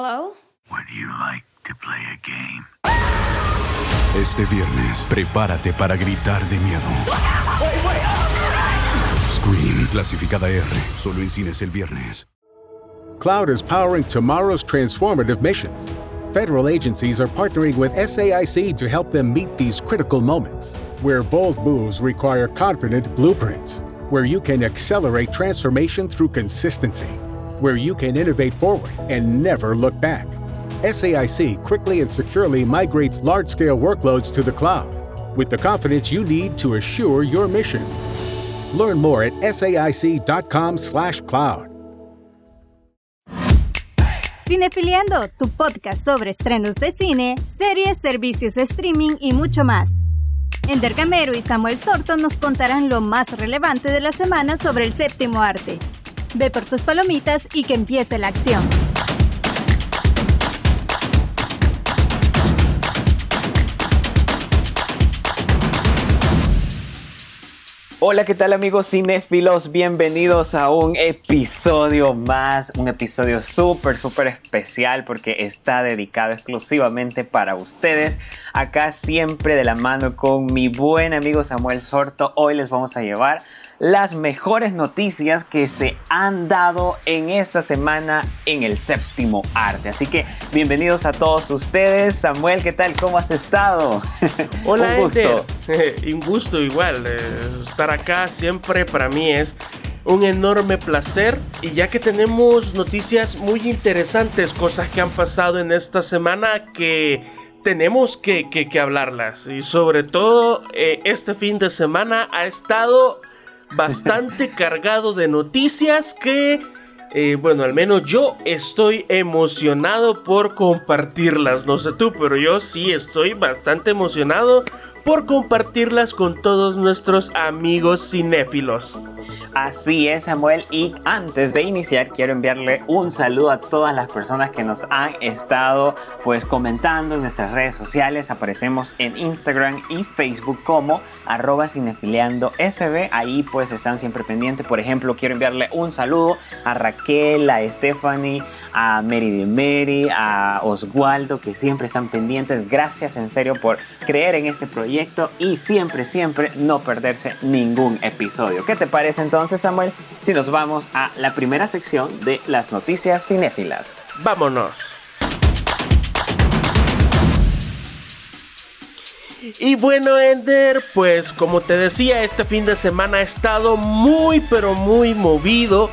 Hello? Would you like to play a game? Este viernes, prepárate para gritar de miedo. Scream, clasificada R, solo en cines el viernes. Cloud is powering tomorrow's transformative missions. Federal agencies are partnering with SAIC to help them meet these critical moments, where bold moves require confident blueprints, where you can accelerate transformation through consistency, where you can innovate forward and never look back. SAIC quickly and securely migrates large scale workloads to the cloud with the confidence you need to assure your mission. Learn more at saic.com/slash cloud. Cinefiliando, tu podcast sobre estrenos de cine, series, servicios de streaming y mucho más. Ender Camero y Samuel Sorto nos contarán lo más relevante de la semana sobre el séptimo arte. Ve por tus palomitas y que empiece la acción. Hola, ¿qué tal amigos cinéfilos? Bienvenidos a un episodio más, un episodio súper, súper especial porque está dedicado exclusivamente para ustedes. Acá siempre de la mano con mi buen amigo Samuel Sorto. Hoy les vamos a llevar las mejores noticias que se han dado en esta semana en el séptimo arte. Así que bienvenidos a todos ustedes. Samuel, ¿qué tal? ¿Cómo has estado? Hola, Un gusto. un gusto igual. eh, estar acá siempre para mí es un enorme placer. Y ya que tenemos noticias muy interesantes, cosas que han pasado en esta semana que tenemos que, que- que hablarlas. Y sobre todo, eh, este fin de semana ha estado bastante cargado de noticias que, eh, bueno, al menos yo estoy emocionado por compartirlas. No sé tú, pero yo sí estoy bastante emocionado por compartirlas con todos nuestros amigos cinéfilos. Así es, Samuel. Y antes de iniciar, quiero enviarle un saludo a todas las personas que nos han estado pues comentando en nuestras redes sociales. Aparecemos en Instagram y Facebook como arroba. Ahí pues están siempre pendientes. Por ejemplo, quiero enviarle un saludo a Raquel, a Stephanie, a Mary de Mary, a Oswaldo, que siempre están pendientes. Gracias en serio por creer en este proyecto y siempre, siempre no perderse ningún episodio. ¿Qué te parece entonces, Samuel? Si nos vamos a la primera sección de las noticias cinéfilas. Vámonos. Y bueno, Ender, pues como te decía, este fin de semana ha estado muy pero muy movido,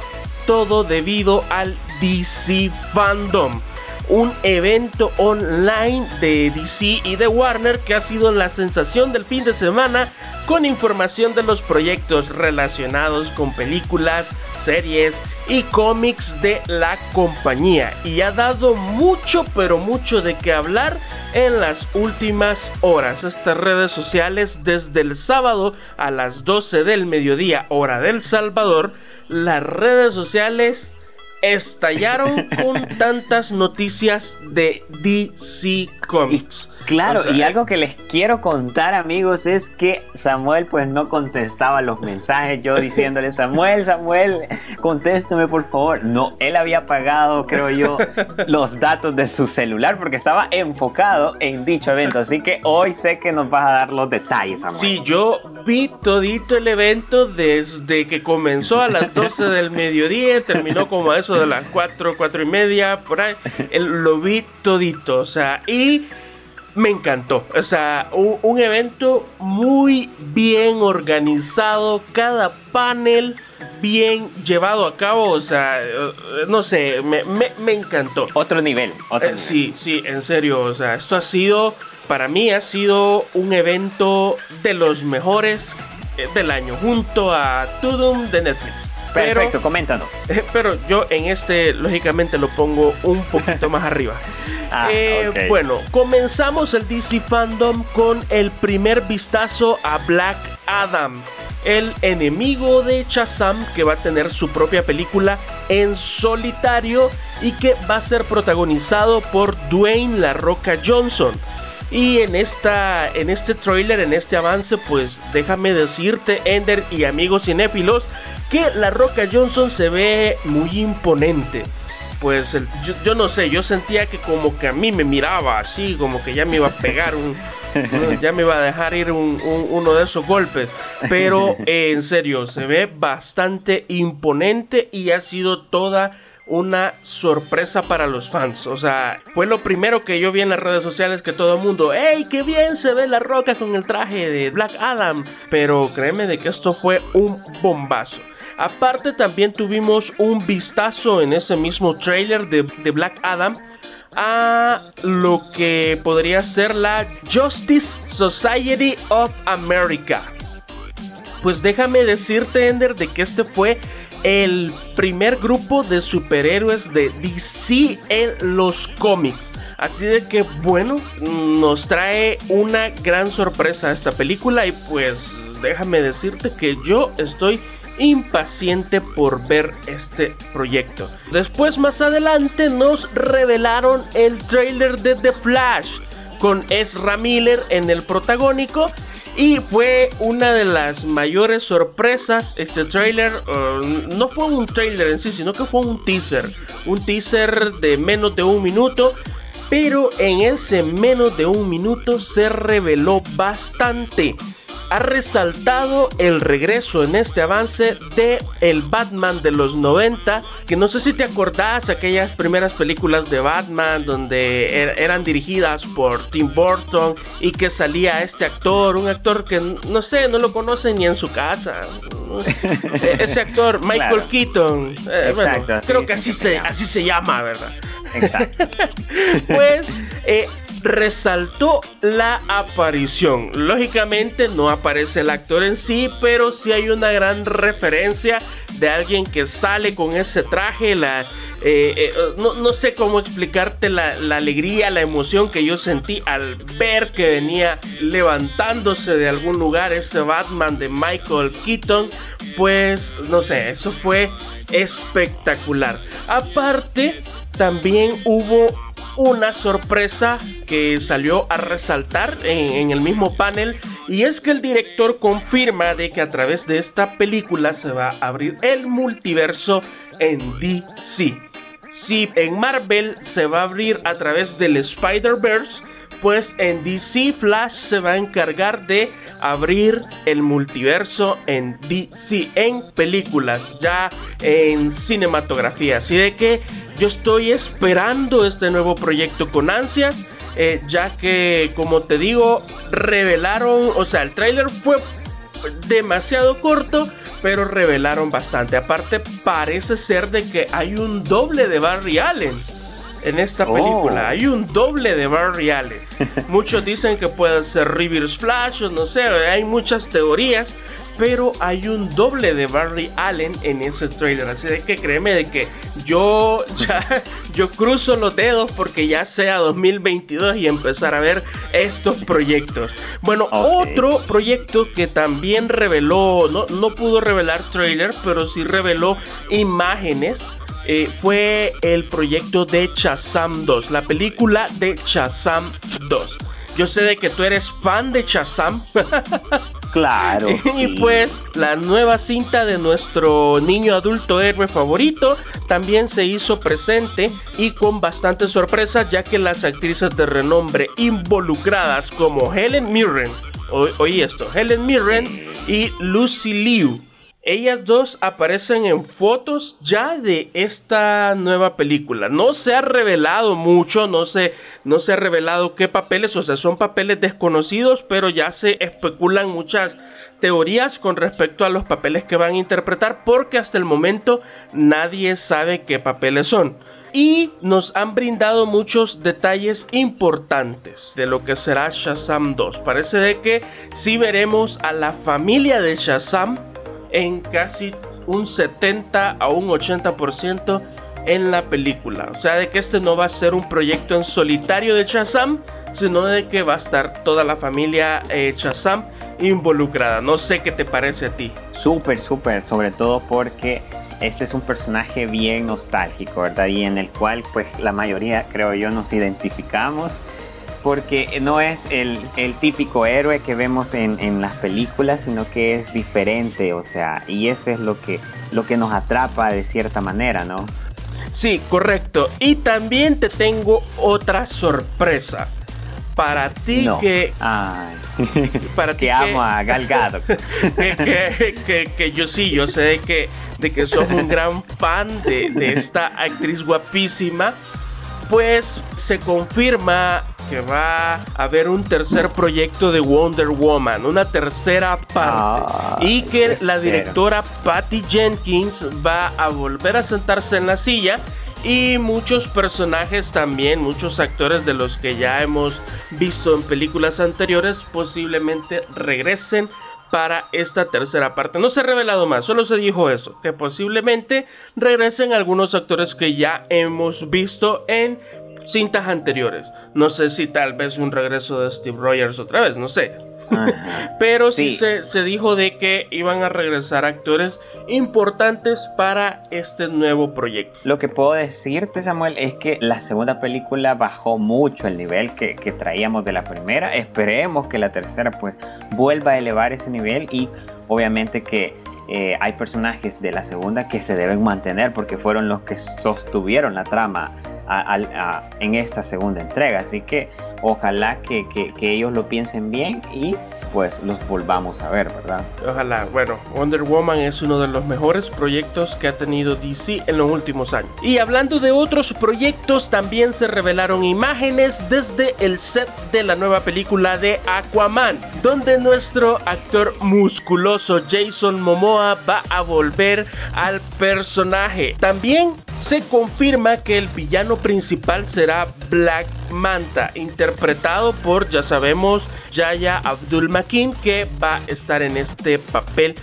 todo debido al DC Fandom, un evento online de DC y de Warner que ha sido la sensación del fin de semana con información de los proyectos relacionados con películas, series y cómics de la compañía y ha dado mucho pero mucho de qué hablar en las últimas horas. Estas redes sociales desde el sábado a las 12 del mediodía hora del Salvador, las redes sociales estallaron con tantas noticias de DC Comics. Claro, O sea, y algo que les quiero contar, amigos, es que Samuel pues no contestaba los mensajes, yo diciéndole, Samuel, Samuel, contéstame por favor. No, él había apagado, creo yo, los datos de su celular porque estaba enfocado en dicho evento. Así que hoy sé que nos vas a dar los detalles, Samuel. Sí, yo vi todito el evento desde que comenzó a las 12 del mediodía, terminó como a eso de las 4, 4 y media, por ahí. El- lo vi todito, o sea, y me encantó. O sea, un, un evento muy bien organizado, cada panel bien llevado a cabo, o sea, eh, no sé, me, me- me encantó. Otro nivel, otro Eh, nivel. sí, sí, en serio, o sea, esto ha sido, para mí ha sido un evento de los mejores eh, del año, junto a Tudum de Netflix. Pero- Perfecto, coméntanos. eh, Pero yo en este, lógicamente, lo pongo un poquito más arriba. Ah, Eh. Bueno, comenzamos el DC Fandom con el primer vistazo a Black Adam, el enemigo de Shazam que va a tener su propia película en solitario y que va a ser protagonizado por Dwayne La Roca Johnson. Y en, esta, en este trailer, en este avance, pues déjame decirte, Ender y amigos cinéfilos, que La Roca Johnson se ve muy imponente. pues yo, no sé, yo sentía que como que a mí me miraba así, como que ya me iba a pegar un, ya me iba a dejar ir uno de esos golpes. Pero en serio, se ve bastante imponente y ha sido toda una sorpresa para los fans. O sea, fue lo primero que yo vi en las redes sociales que todo el mundo, ¡Ey, qué bien se ve la roca con el traje de Black Adam! Pero créeme de que esto fue un bombazo. Aparte también tuvimos un vistazo en ese mismo trailer de, de Black Adam a lo que podría ser la Justice Society of America. Pues déjame decirte, Ender, de que este fue el primer grupo de superhéroes de DC en los cómics. Así de que bueno, nos trae una gran sorpresa esta película y pues déjame decirte que yo estoy impaciente por ver este proyecto. Después más adelante nos revelaron el trailer de The Flash con Ezra Miller en el protagónico y fue una de las mayores sorpresas. Este trailer no fue un trailer en sí, sino que fue un teaser. Un teaser de menos de un minuto. Pero en ese menos de un minuto se reveló bastante ha resaltado el regreso en este avance de el Batman de los 90, que no sé si te acordás aquellas primeras películas de Batman donde er, eran dirigidas por Tim Burton y que salía este actor, un actor que no sé, no lo conoce ni en su casa. E, ese actor, Michael Keaton. Eh, creo que así se, así se llama, ¿verdad? Exacto. pues eh, resaltó la aparición. Lógicamente no aparece el actor en sí, pero sí hay una gran referencia de alguien que sale con ese traje. La, eh, eh, no, sé cómo explicarte la, alegría, la emoción que yo sentí al ver que venía levantándose de algún lugar ese Batman de Michael Keaton. Pues no sé, eso fue espectacular. Aparte, también hubo una sorpresa que salió a resaltar en, el mismo panel y es que el director confirma de que a través de esta película se va a abrir el multiverso en DC. Si en Marvel se va a abrir a través del Spider-Verse, pues en DC Flash se va a encargar de abrir el multiverso en DC, en películas, ya en cinematografía. Así de que yo estoy esperando este nuevo proyecto con ansias. Eh, ya que como te digo revelaron o sea el tráiler fue demasiado corto pero revelaron bastante aparte parece ser de que hay un doble de Barry Allen en esta película. Oh. Hay un doble de Barry Allen. Muchos dicen que puede ser Reverse Flash, o no sé, hay muchas teorías. Pero hay un doble de Barry Allen en ese trailer. Así de que créeme de que yo ya yo cruzo los dedos porque ya sea 2022 y empezar a ver estos proyectos. Bueno, otro proyecto que también reveló, no, no pudo revelar trailer, pero sí reveló imágenes eh, fue el proyecto de Shazam 2, la película de Shazam 2. Yo sé de que tú eres fan de Shazam. Claro. y pues la nueva cinta de nuestro niño adulto héroe favorito también se hizo presente y con bastante sorpresa ya que las actrices de renombre involucradas como Helen Mirren, oí esto, Helen Mirren y Lucy Liu ellas dos aparecen en fotos ya de esta nueva película. No se ha revelado mucho, no se, no se ha revelado qué papeles, o sea, son papeles desconocidos, pero ya se especulan muchas teorías con respecto a los papeles que van a interpretar, porque hasta el momento nadie sabe qué papeles son. Y nos han brindado muchos detalles importantes de lo que será Shazam 2. Parece de que sí veremos a la familia de Shazam en casi un 70 a un 80% en la película. O sea, de que este no va a ser un proyecto en solitario de Shazam, sino de que va a estar toda la familia eh, Shazam involucrada. No sé qué te parece a ti. Súper, súper, sobre todo porque este es un personaje bien nostálgico, ¿verdad? Y en el cual pues la mayoría, creo yo, nos identificamos porque no es el, típico héroe que vemos en, las películas, sino que es diferente, o sea, y eso es lo que, lo que nos atrapa de cierta manera, ¿no? Sí, correcto. Y también te tengo otra sorpresa. Para ti que... para ti que amo a Galgado. que, que, yo sí, yo sé que, de que sos un gran fan de, de esta actriz guapísima. Pues se confirma que va a haber un tercer proyecto de Wonder Woman, una tercera parte. Ah, y que la directora Patty Jenkins va a volver a sentarse en la silla y muchos personajes también, muchos actores de los que ya hemos visto en películas anteriores posiblemente regresen para esta tercera parte. No se ha revelado más, solo se dijo eso, que posiblemente regresen algunos actores que ya hemos visto en cintas anteriores. No sé si tal vez un regreso de Steve Rogers otra vez, no sé. Pero sí, se, dijo de que iban a regresar actores importantes para este nuevo proyecto. Lo que puedo decirte, Samuel, es que la segunda película bajó mucho el nivel que, que traíamos de la primera. Esperemos que la tercera pues vuelva a elevar ese nivel y obviamente que eh, hay personajes de la segunda que se deben mantener porque fueron los que sostuvieron la trama en esta segunda entrega. Así que ojalá que, ellos lo piensen bien y pues los volvamos a ver, ¿verdad? Ojalá. Bueno, Wonder Woman es uno de los mejores proyectos que ha tenido DC en los últimos años. Y hablando de otros proyectos, también se revelaron imágenes desde el set de la nueva película de Aquaman, donde nuestro actor musculoso Jason Momoa va a volver al personaje. También se confirma que el villano principal será Black Manta, interpretado por, ya sabemos, Yaya Abdul Makin, que va a estar en este papel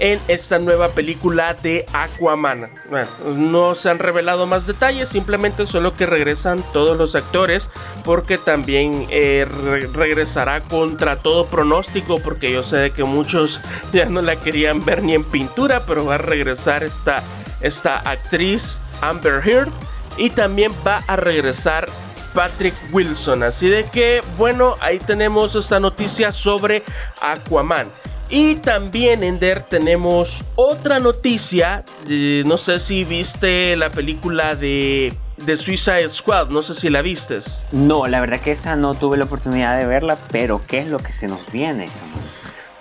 en esta nueva película de Aquaman. Bueno, no se han revelado más detalles, simplemente solo que regresan todos los actores, porque también eh, regresará contra todo pronóstico, porque yo sé de que muchos ya no la querían ver ni en pintura, pero va a regresar esta, esta actriz Amber Heard y también va a regresar Patrick Wilson. Así de que, bueno, ahí tenemos esta noticia sobre Aquaman. Y también, Ender, tenemos otra noticia. no sé si viste la película de, de Suicide Squad. No sé si la vistes. No, la verdad que esa no tuve la oportunidad de verla. Pero, ¿qué es lo que se nos viene?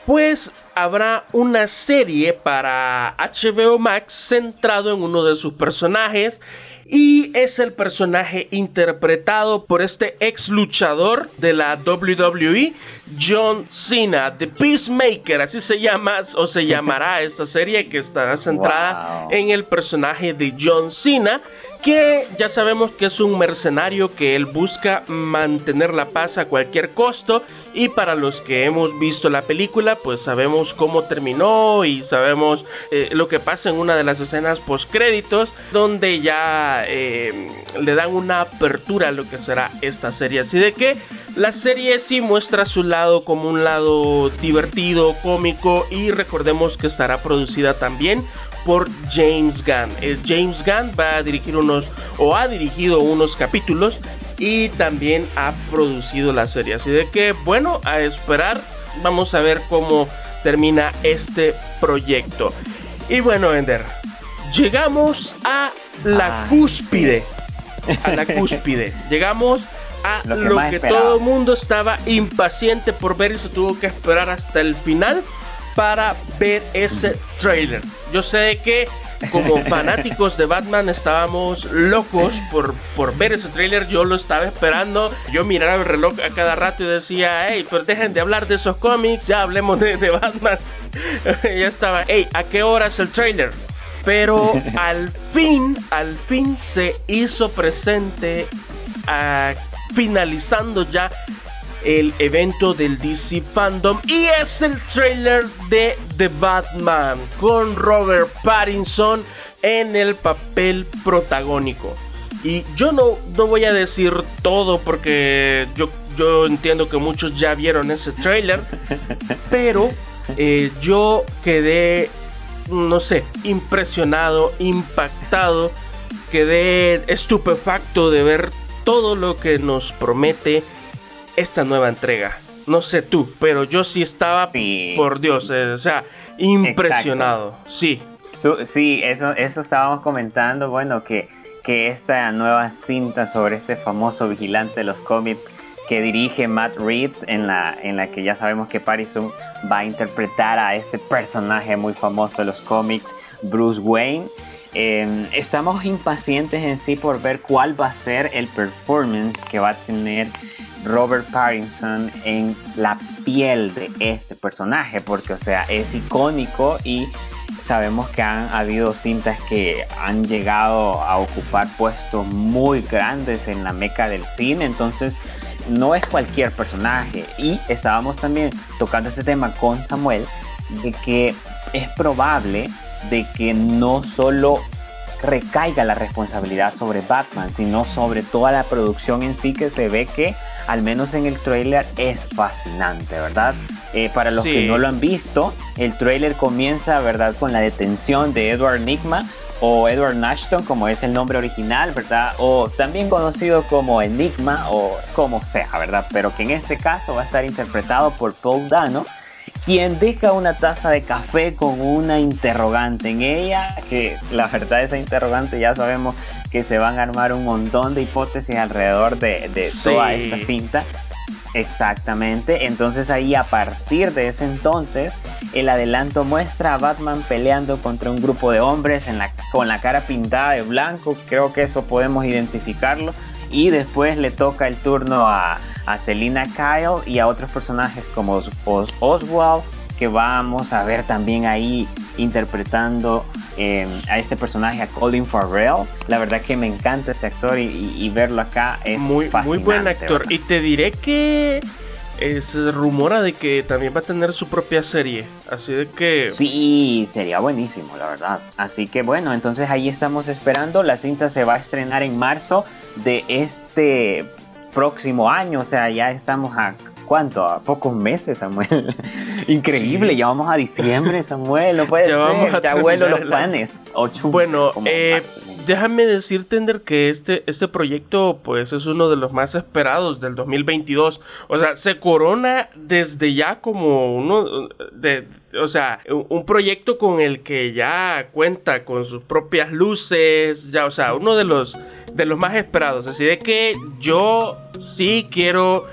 Pues habrá una serie para HBO Max centrado en uno de sus personajes y es el personaje interpretado por este ex luchador de la WWE, John Cena, The Peacemaker, así se llama o se llamará esta serie que estará centrada en el personaje de John Cena que ya sabemos que es un mercenario que él busca mantener la paz a cualquier costo. Y para los que hemos visto la película pues sabemos cómo terminó y sabemos eh, lo que pasa en una de las escenas post créditos donde ya eh, le dan una apertura a lo que será esta serie. Así de que la serie sí muestra su lado como un lado divertido cómico y recordemos que estará producida también por James Gunn. El James Gunn va a dirigir unos o ha dirigido unos capítulos y también ha producido la serie. Así de que bueno, a esperar, vamos a ver cómo termina este proyecto. Y bueno, Ender, llegamos a la cúspide. A la cúspide. Llegamos a lo que, lo que todo el mundo estaba impaciente por ver y se tuvo que esperar hasta el final para ver ese trailer. Yo sé que como fanáticos de Batman estábamos locos por, por ver ese trailer. Yo lo estaba esperando. Yo miraba el reloj a cada rato y decía, hey, pero dejen de hablar de esos cómics, ya hablemos de, Batman. ya estaba, hey, ¿a qué hora es el trailer? Pero al fin, al fin se hizo presente, ah, finalizando ya el evento del DC Fandom y es el trailer de The Batman con Robert Pattinson en el papel protagónico. Y yo no, no voy a decir todo porque yo, yo entiendo que muchos ya vieron ese trailer, pero eh, yo quedé, no sé, impresionado, impactado, quedé estupefacto de ver todo lo que nos promete esta nueva entrega. No sé tú, pero yo sí estaba, por Dios, eh, o sea, impresionado. Sí. sí, eso, eso estábamos comentando, bueno, que que esta nueva cinta sobre este famoso vigilante de los cómics que dirige Matt Reeves, en la, en la que ya sabemos que Pattinson va a interpretar a este personaje muy famoso de los cómics, Bruce Wayne. Em, estamos impacientes en sí por ver cuál va a ser el performance que va a tener Robert Pattinson en la piel de este personaje, porque o sea, es icónico y sabemos que han habido cintas que han llegado a ocupar puestos muy grandes en la meca del cine, entonces no es cualquier personaje. Y estábamos también tocando este tema con Samuel de que es probable de que no solo recaiga la responsabilidad sobre Batman, sino sobre toda la producción en sí que se ve que, al menos en el trailer, es fascinante, ¿verdad? Eh, para los que no lo han visto, el trailer comienza, ¿verdad?, con la detención de Edward Nigma o Edward Nashton, como es el nombre original, ¿verdad? O también conocido como Enigma o como sea, ¿verdad? Pero que en este caso va a estar interpretado por Paul Dano quien deja una taza de café con una interrogante en ella, que la verdad esa interrogante ya sabemos que se van a armar un montón de hipótesis alrededor de, toda esta cinta. Exactamente, entonces ahí a partir de ese entonces el adelanto muestra a Batman peleando contra un grupo de hombres en la, con la cara pintada de blanco, creo que eso podemos identificarlo. Y después le toca el turno a, a Selina Kyle y a otros personajes como Oswald, que vamos a ver también ahí interpretando em, a este personaje, a Colin Farrell. La verdad que me encanta ese actor y, verlo acá es muy, muy buen actor. Y te diré que se rumora de que también va a tener su propia serie. Así de que. Sí, sería buenísimo, la verdad. Así que bueno, entonces ahí estamos esperando. La cinta se va a estrenar en marzo de este próximo año, o sea, ya estamos a ¿cuánto? A pocos meses, Samuel. Increíble, ya vamos a diciembre, Samuel, no puede ser, ya vuelo los planes. bueno, eh, déjame decirte, Tender, que este, este proyecto pues es uno de los más esperados del 2022. O sea, se corona desde ya como uno de, o sea, un proyecto con el que ya cuenta con sus propias luces, ya, o sea, uno de los de los más esperados. Así de que yo sí quiero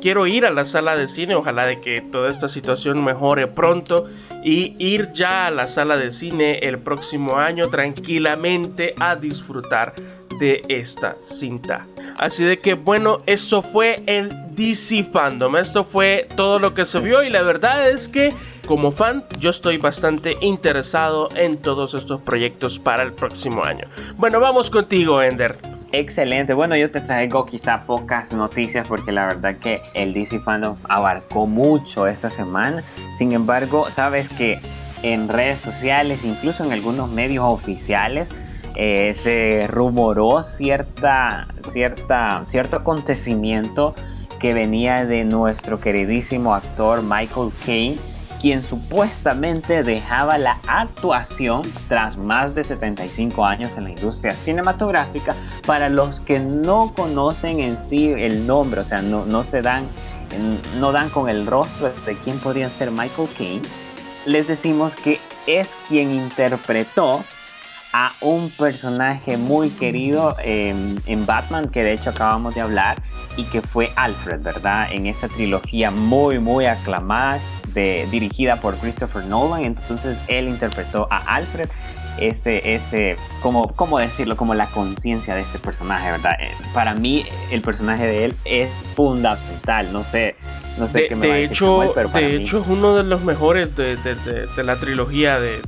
quiero ir a la sala de cine, ojalá de que toda esta situación mejore pronto y ir ya a la sala de cine el próximo año tranquilamente a disfrutar de esta cinta. Así de que bueno, eso fue el DC Fandom. Esto fue todo lo que se vio y la verdad es que como fan yo estoy bastante interesado en todos estos proyectos para el próximo año. Bueno, vamos contigo, Ender. Excelente. Bueno, yo te traigo quizá pocas noticias porque la verdad que el DC Fandom abarcó mucho esta semana. Sin embargo, sabes que en redes sociales, incluso en algunos medios oficiales, eh, se rumoró cierta, cierta, cierto acontecimiento que venía de nuestro queridísimo actor Michael Caine quien supuestamente dejaba la actuación tras más de 75 años en la industria cinematográfica. Para los que no conocen en sí el nombre, o sea, no, no se dan, no dan con el rostro de quién podría ser Michael Caine, les decimos que es quien interpretó a un personaje muy querido en Batman, que de hecho acabamos de hablar, y que fue Alfred, ¿verdad? En esa trilogía muy, muy aclamada dirigida por Christopher Nolan. Entonces él interpretó a Alfred, ese, ese, como, ¿cómo decirlo? Como la conciencia de este personaje, ¿verdad? Eh, para mí el personaje de él es fundamental, no sé. No sé de, qué me de hecho, de hecho es uno de los mejores de, de la trilogía de,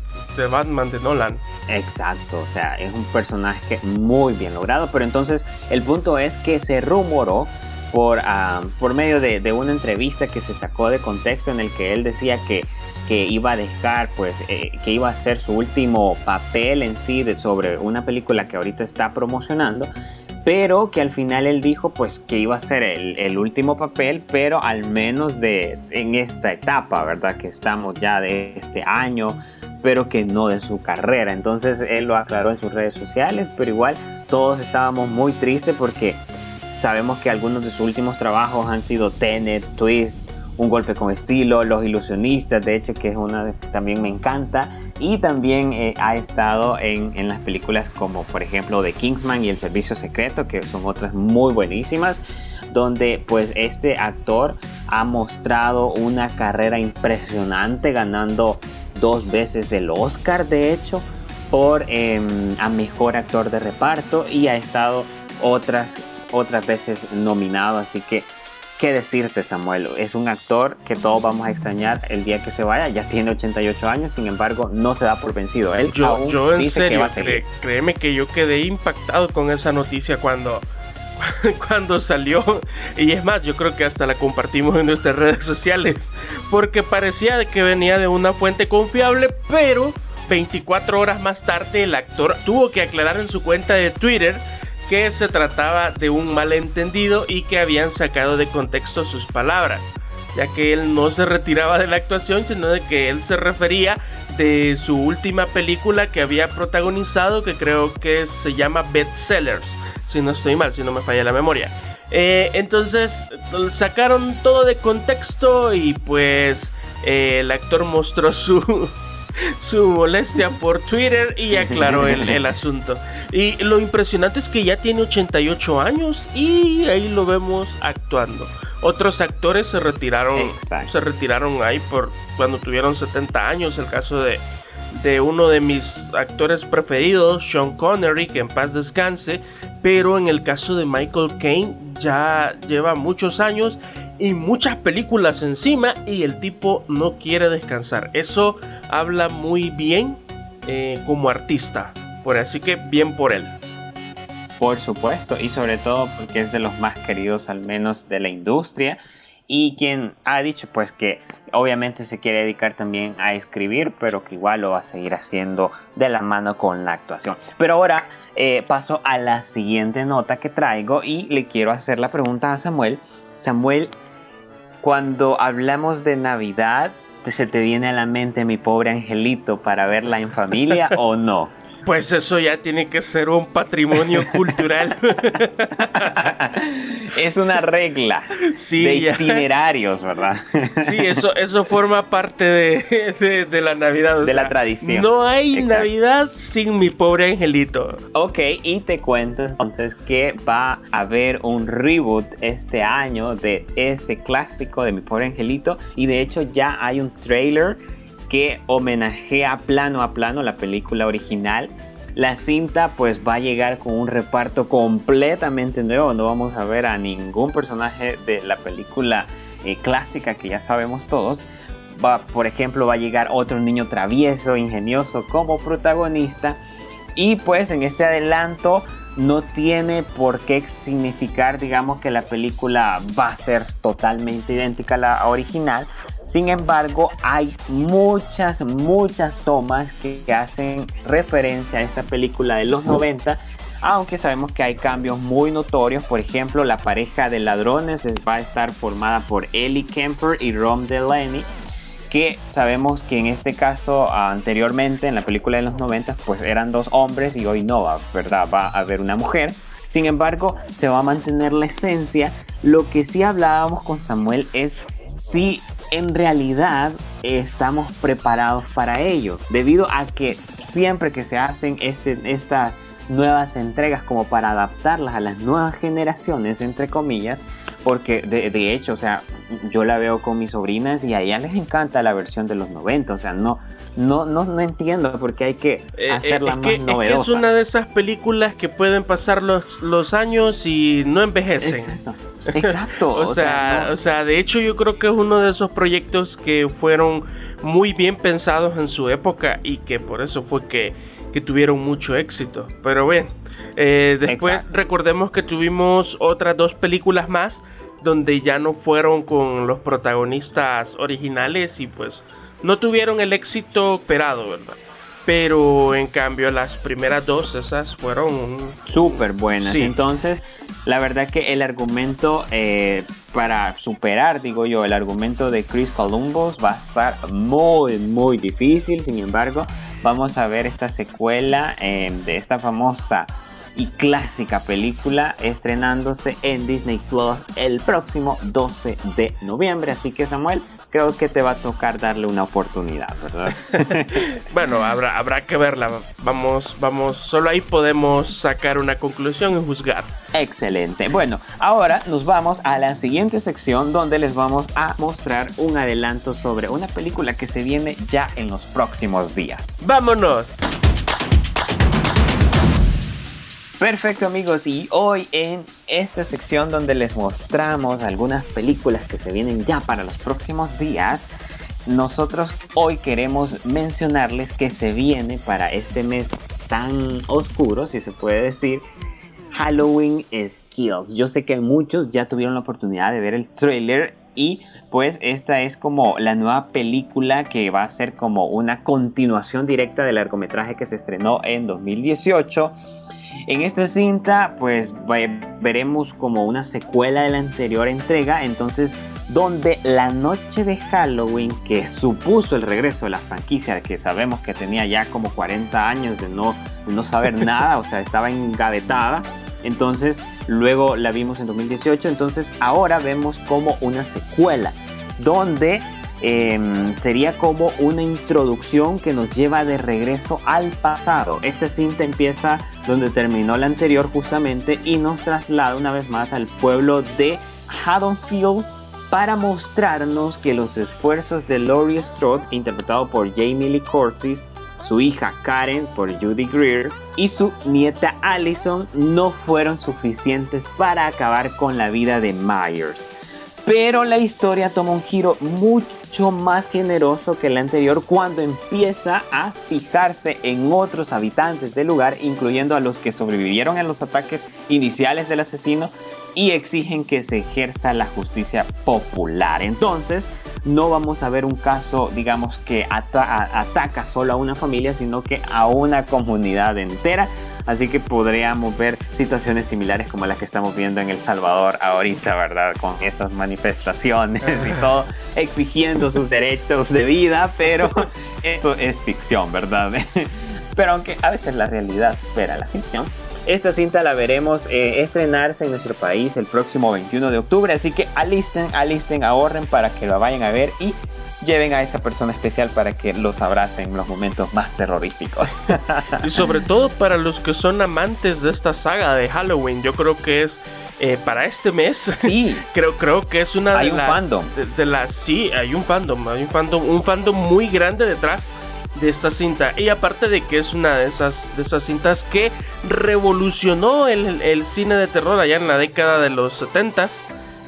Batman de Nolan. Exacto, o sea, es un personaje muy bien logrado, pero entonces el punto es que se rumoró por, ah, por medio de, una entrevista que se sacó de contexto en el que él decía que, que iba a dejar, pues, eh, que iba a ser su último papel en sí de, sobre una película que ahorita está promocionando, pero que al final él dijo, pues, que iba a ser el, el último papel, pero al menos de en esta etapa, ¿verdad? Que estamos ya de este año, pero que no de su carrera. Entonces él lo aclaró en sus redes sociales, pero igual todos estábamos muy tristes porque sabemos que algunos de sus últimos trabajos han sido Tenet, Twist Un golpe con estilo, Los ilusionistas, de hecho que es una que también me encanta. Y también eh, ha estado en, en, las películas como por ejemplo The Kingsman y El Servicio Secreto, que son otras muy buenísimas, donde pues este actor ha mostrado una carrera impresionante ganando dos veces el Oscar de hecho por eh, a mejor actor de reparto y ha estado otras otras veces nominado así que qué decirte Samuel es un actor que todos vamos a extrañar el día que se vaya ya tiene 88 años sin embargo no se da por vencido. Él yo, aún yo en dice serio que va a seguir. créeme que yo quedé impactado con esa noticia cuando cuando salió. Y es más yo creo que hasta la compartimos en nuestras redes sociales porque parecía que venía de una fuente confiable pero 24 horas más tarde el actor tuvo que aclarar en su cuenta de Twitter que se trataba de un malentendido y que habían sacado de contexto sus palabras ya que él no se retiraba de la actuación, sino de que él se refería de su última película que había protagonizado, que creo que se llama Bestsellers, si no estoy mal, si no me falla la memoria. Eh, entonces sacaron todo de contexto y pues eh, el actor mostró su, su molestia por Twitter y aclaró el, el, asunto. Y lo impresionante es que ya tiene 88 años y ahí lo vemos actuando. Otros actores se retiraron, Exacto. se retiraron ahí por cuando tuvieron 70 años. El caso de, de uno de mis actores preferidos, Sean Connery, que en paz descanse. Pero en el caso de Michael Caine ya lleva muchos años y muchas películas encima y el tipo no quiere descansar. Eso habla muy bien eh, como artista. Por así que bien por él. Por supuesto, y sobre todo porque es de los más queridos al menos de la industria y quien ha dicho pues que obviamente se quiere dedicar también a escribir, pero que igual lo va a seguir haciendo de la mano con la actuación. Pero ahora eh, paso a la siguiente nota que traigo y le quiero hacer la pregunta a Samuel. Samuel, cuando hablamos de Navidad, ¿se te viene a la mente mi pobre angelito para verla en familia o no? Pues eso ya tiene que ser un patrimonio cultural. es una regla sí, de ya. itinerarios, ¿verdad? Sí, eso, eso forma parte de, de, de la Navidad. de sea, la tradición. No hay Exacto. Navidad sin mi pobre angelito. Ok, y te cuento entonces que va a haber un reboot este año de ese clásico de mi pobre angelito. Y de hecho ya hay un trailer que homenajea plano a plano la película original. La cinta pues va a llegar con un reparto completamente nuevo. No vamos a ver a ningún personaje de la película eh, clásica que ya sabemos todos. Va, por ejemplo, va a llegar otro niño travieso, ingenioso como protagonista. Y pues en este adelanto no tiene por qué significar, digamos, que la película va a ser totalmente idéntica a la original. Sin embargo, hay muchas, muchas tomas que, hacen referencia a esta película de los 90 aunque sabemos que hay cambios muy notorios. Por ejemplo, la pareja de ladrones va a estar formada por Ellie Kemper y Rom Delaney, que sabemos que en este caso anteriormente en la película de los 90 pues eran dos hombres y hoy no, ¿verdad? Va a haber una mujer. Sin embargo, se va a mantener la esencia. Lo que sí hablábamos con Samuel es si en realidad estamos preparados para ello, debido a que siempre que se hacen este, estas nuevas entregas como para adaptarlas a las nuevas generaciones, entre comillas, porque de, de, hecho, o sea, yo la veo con mis sobrinas y a ellas les encanta la versión de los 90, o sea, no, no, no, no entiendo por qué hay que hacerla eh, más que, novedosa. Es, que es una de esas películas que pueden pasar los, los años y no envejecen. Exacto. Exacto. o, o, sea, sea no. o sea, de hecho yo creo que es uno de esos proyectos que fueron muy bien pensados en su época y que por eso fue que, que tuvieron mucho éxito. Pero bien, eh, después Exacto. recordemos que tuvimos otras dos películas más donde ya no fueron con los protagonistas originales y pues no tuvieron el éxito esperado, ¿verdad? Pero en cambio las primeras dos, esas fueron súper buenas. Sí. Entonces, la verdad que el argumento eh, para superar, digo yo, el argumento de Chris Columbus va a estar muy, muy difícil. Sin embargo, vamos a ver esta secuela eh, de esta famosa y clásica película estrenándose en Disney Plus el próximo 12 de noviembre. Así que Samuel, creo que te va a tocar darle una oportunidad, ¿verdad? bueno, habrá, habrá que verla. Vamos, vamos, solo ahí podemos sacar una conclusión y juzgar. Excelente. Bueno, ahora nos vamos a la siguiente sección donde les vamos a mostrar un adelanto sobre una película que se viene ya en los próximos días. ¡Vámonos! Perfecto amigos y hoy en esta sección donde les mostramos algunas películas que se vienen ya para los próximos días, nosotros hoy queremos mencionarles que se viene para este mes tan oscuro, si se puede decir, Halloween Skills. Yo sé que muchos ya tuvieron la oportunidad de ver el trailer y pues esta es como la nueva película que va a ser como una continuación directa del largometraje que se estrenó en 2018. En esta cinta pues veremos como una secuela de la anterior entrega, entonces donde la noche de Halloween que supuso el regreso de la franquicia que sabemos que tenía ya como 40 años de no, no saber nada, o sea, estaba engavetada, entonces luego la vimos en 2018, entonces ahora vemos como una secuela donde em, sería como una introducción que nos lleva de regreso al pasado. Esta cinta empieza donde terminó la anterior justamente y nos traslada una vez más al pueblo de Haddonfield para mostrarnos que los esfuerzos de Laurie Strode, interpretado por Jamie Lee Curtis, su hija Karen por Judy Greer y su nieta Allison no fueron suficientes para acabar con la vida de Myers. Pero la historia toma un giro mucho más generoso que la anterior cuando empieza a fijarse en otros habitantes del lugar, incluyendo a los que sobrevivieron en los ataques iniciales del asesino y exigen que se ejerza la justicia popular. Entonces, no vamos a ver un caso, digamos, que ataca solo a una familia, sino que a una comunidad entera. Así que podríamos ver situaciones similares como las que estamos viendo en El Salvador ahorita, ¿verdad? Con esas manifestaciones y todo, exigiendo sus derechos de vida, pero esto es ficción, ¿verdad? Pero aunque a veces la realidad supera la ficción, esta cinta la veremos eh, estrenarse en nuestro país el próximo 21 de octubre, así que alisten, alisten, ahorren para que lo vayan a ver y lleven a esa persona especial para que los abracen en los momentos más terroríficos. y sobre todo para los que son amantes de esta saga de Halloween, yo creo que es eh, para este mes. Sí. creo, creo que es una hay de un las. Fandom. de, las. Sí, hay un fandom. Hay un fandom. Un fandom muy grande detrás de esta cinta. Y aparte de que es una de esas, de esas cintas que revolucionó el, cine de terror allá en la década de los 70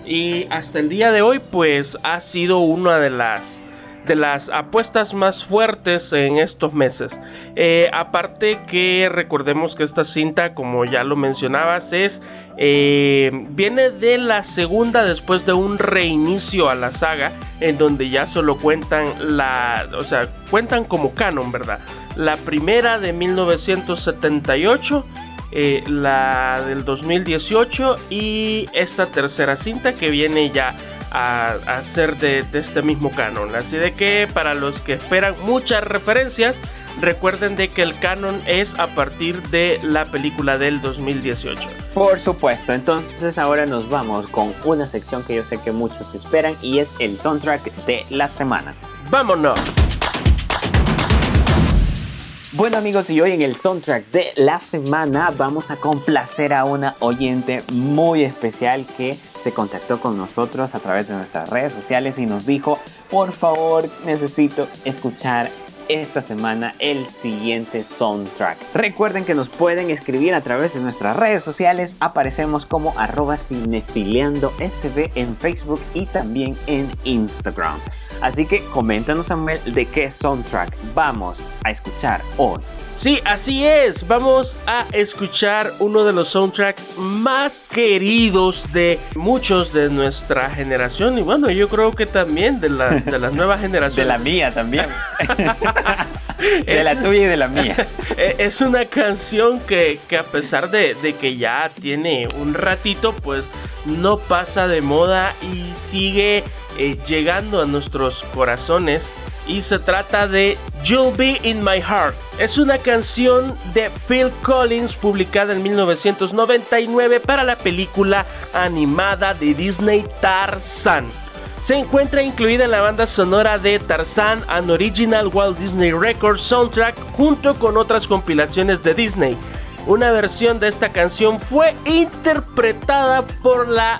y hasta el día de hoy pues ha sido una de las de las apuestas más fuertes en estos meses. Eh, aparte que recordemos que esta cinta, como ya lo mencionabas, es eh, viene de la segunda después de un reinicio a la saga, en donde ya solo cuentan la, o sea, cuentan como canon, ¿verdad? La primera de 1978. Eh, la del 2018 y esta tercera cinta que viene ya a, ser de, este mismo canon. Así de que para los que esperan muchas referencias, recuerden de que el canon es a partir de la película del 2018. Por supuesto, entonces ahora nos vamos con una sección que yo sé que muchos esperan y es el soundtrack de la semana. ¡Vámonos! Bueno amigos y hoy en el soundtrack de la semana vamos a complacer a una oyente muy especial que se contactó con nosotros a través de nuestras redes sociales y nos dijo, por favor, necesito escuchar esta semana el siguiente soundtrack. Recuerden que nos pueden escribir a través de nuestras redes sociales. Aparecemos como arroba cinefiliando sb en Facebook y también en Instagram. Así que coméntanos Samuel de qué soundtrack vamos a escuchar hoy. Sí, así es. Vamos a escuchar uno de los soundtracks más queridos de muchos de nuestra generación. Y bueno, yo creo que también de las, de las nuevas generaciones. de la mía también. de la tuya y de la mía. Eh, es una canción que, a pesar de, de que ya tiene un ratito, pues no pasa de moda y sigue eh, llegando a nuestros corazones y se trata de You'll Be in My Heart. Es una canción de Phil Collins publicada en 1999 para la película animada de Disney Tarzan. Se encuentra incluida en la banda sonora de Tarzan, an original Walt Disney Records soundtrack junto con otras compilaciones de Disney. Una versión de esta canción fue interpretada por la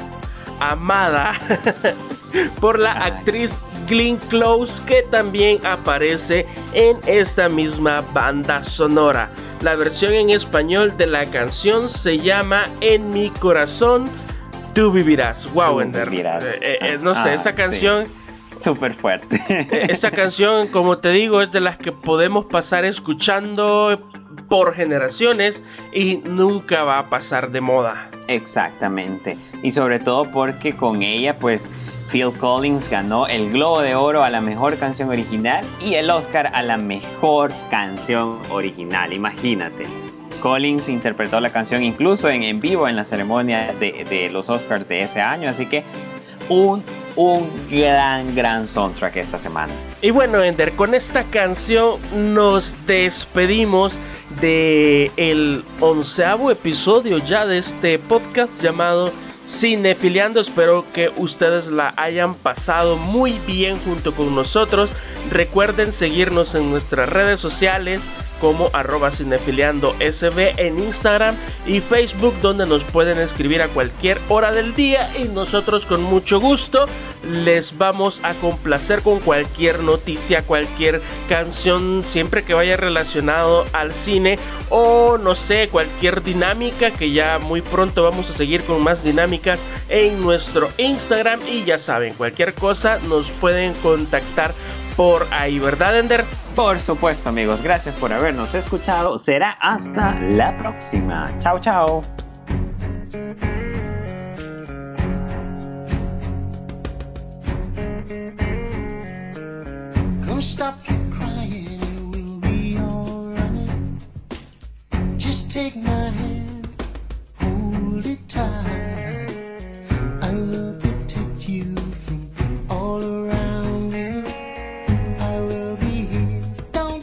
amada por la actriz Glenn Close que también aparece en esta misma banda sonora. La versión en español de la canción se llama En mi corazón tú vivirás. Wow, Ender. Eh, eh, no sé, ah, esa canción Súper fuerte. esa canción, como te digo, es de las que podemos pasar escuchando por generaciones y nunca va a pasar de moda. Exactamente. Y sobre todo porque con ella, pues Phil Collins ganó el Globo de Oro a la mejor canción original y el Oscar a la mejor canción original. Imagínate. Collins interpretó la canción incluso en, en vivo en la ceremonia de, de los Oscars de ese año, así que un un gran, gran soundtrack esta semana. Y bueno, Ender, con esta canción nos despedimos de el onceavo episodio ya de este podcast llamado Cinefiliando. Espero que ustedes la hayan pasado muy bien junto con nosotros. Recuerden seguirnos en nuestras redes sociales como arroba cinefiliando sb en Instagram y Facebook donde nos pueden escribir a cualquier hora del día y nosotros con mucho gusto les vamos a complacer con cualquier noticia, cualquier canción siempre que vaya relacionado al cine o no sé, cualquier dinámica que ya muy pronto vamos a seguir con más dinámicas en nuestro Instagram y ya saben, cualquier cosa nos pueden contactar por ahí, ¿verdad, Ender? Por supuesto, amigos. Gracias por habernos escuchado. Será hasta la próxima. Chao, chao. Take my hand, hold it tight.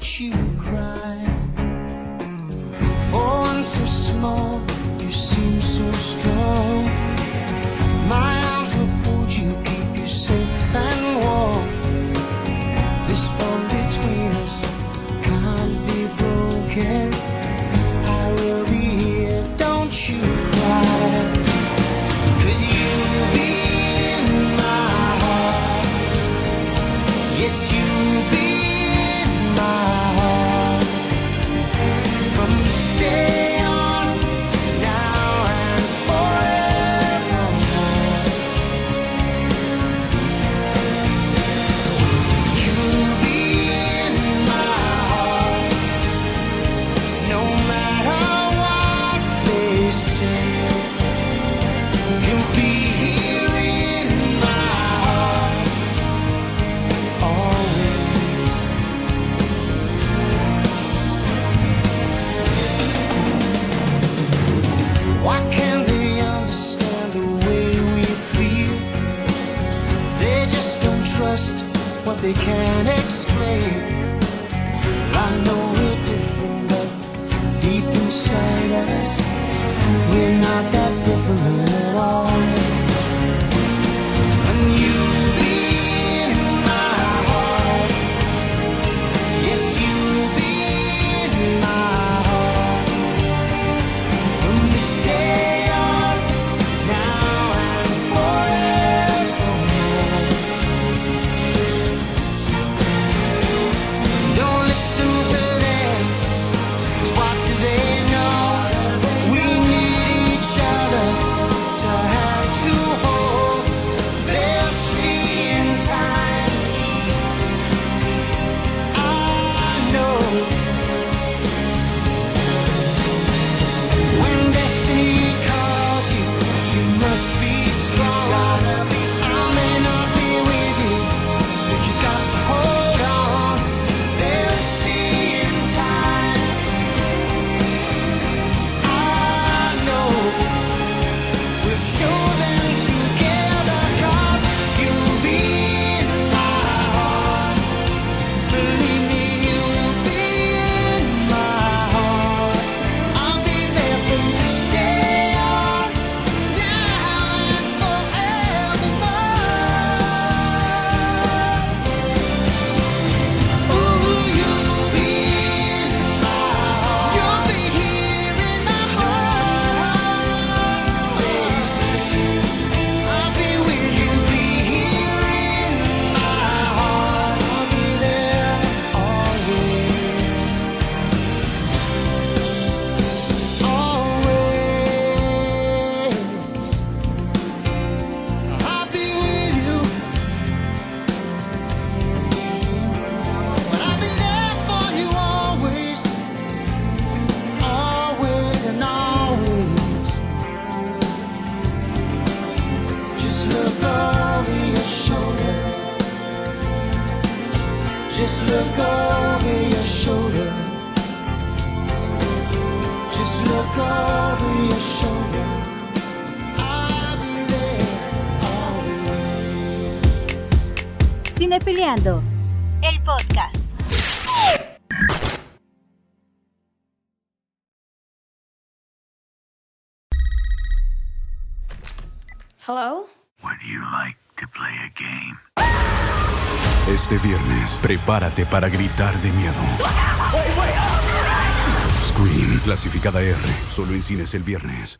You don't what they can't explain. I know we're different, but deep inside us, we're not that different at all. Look over your shoulder. Just look over your shoulder. I'll be there always. Cinefiliando, el podcast. Hello? Would you like to play a game? Este viernes, prepárate para gritar de miedo. Scream, clasificada R, solo en cines el viernes.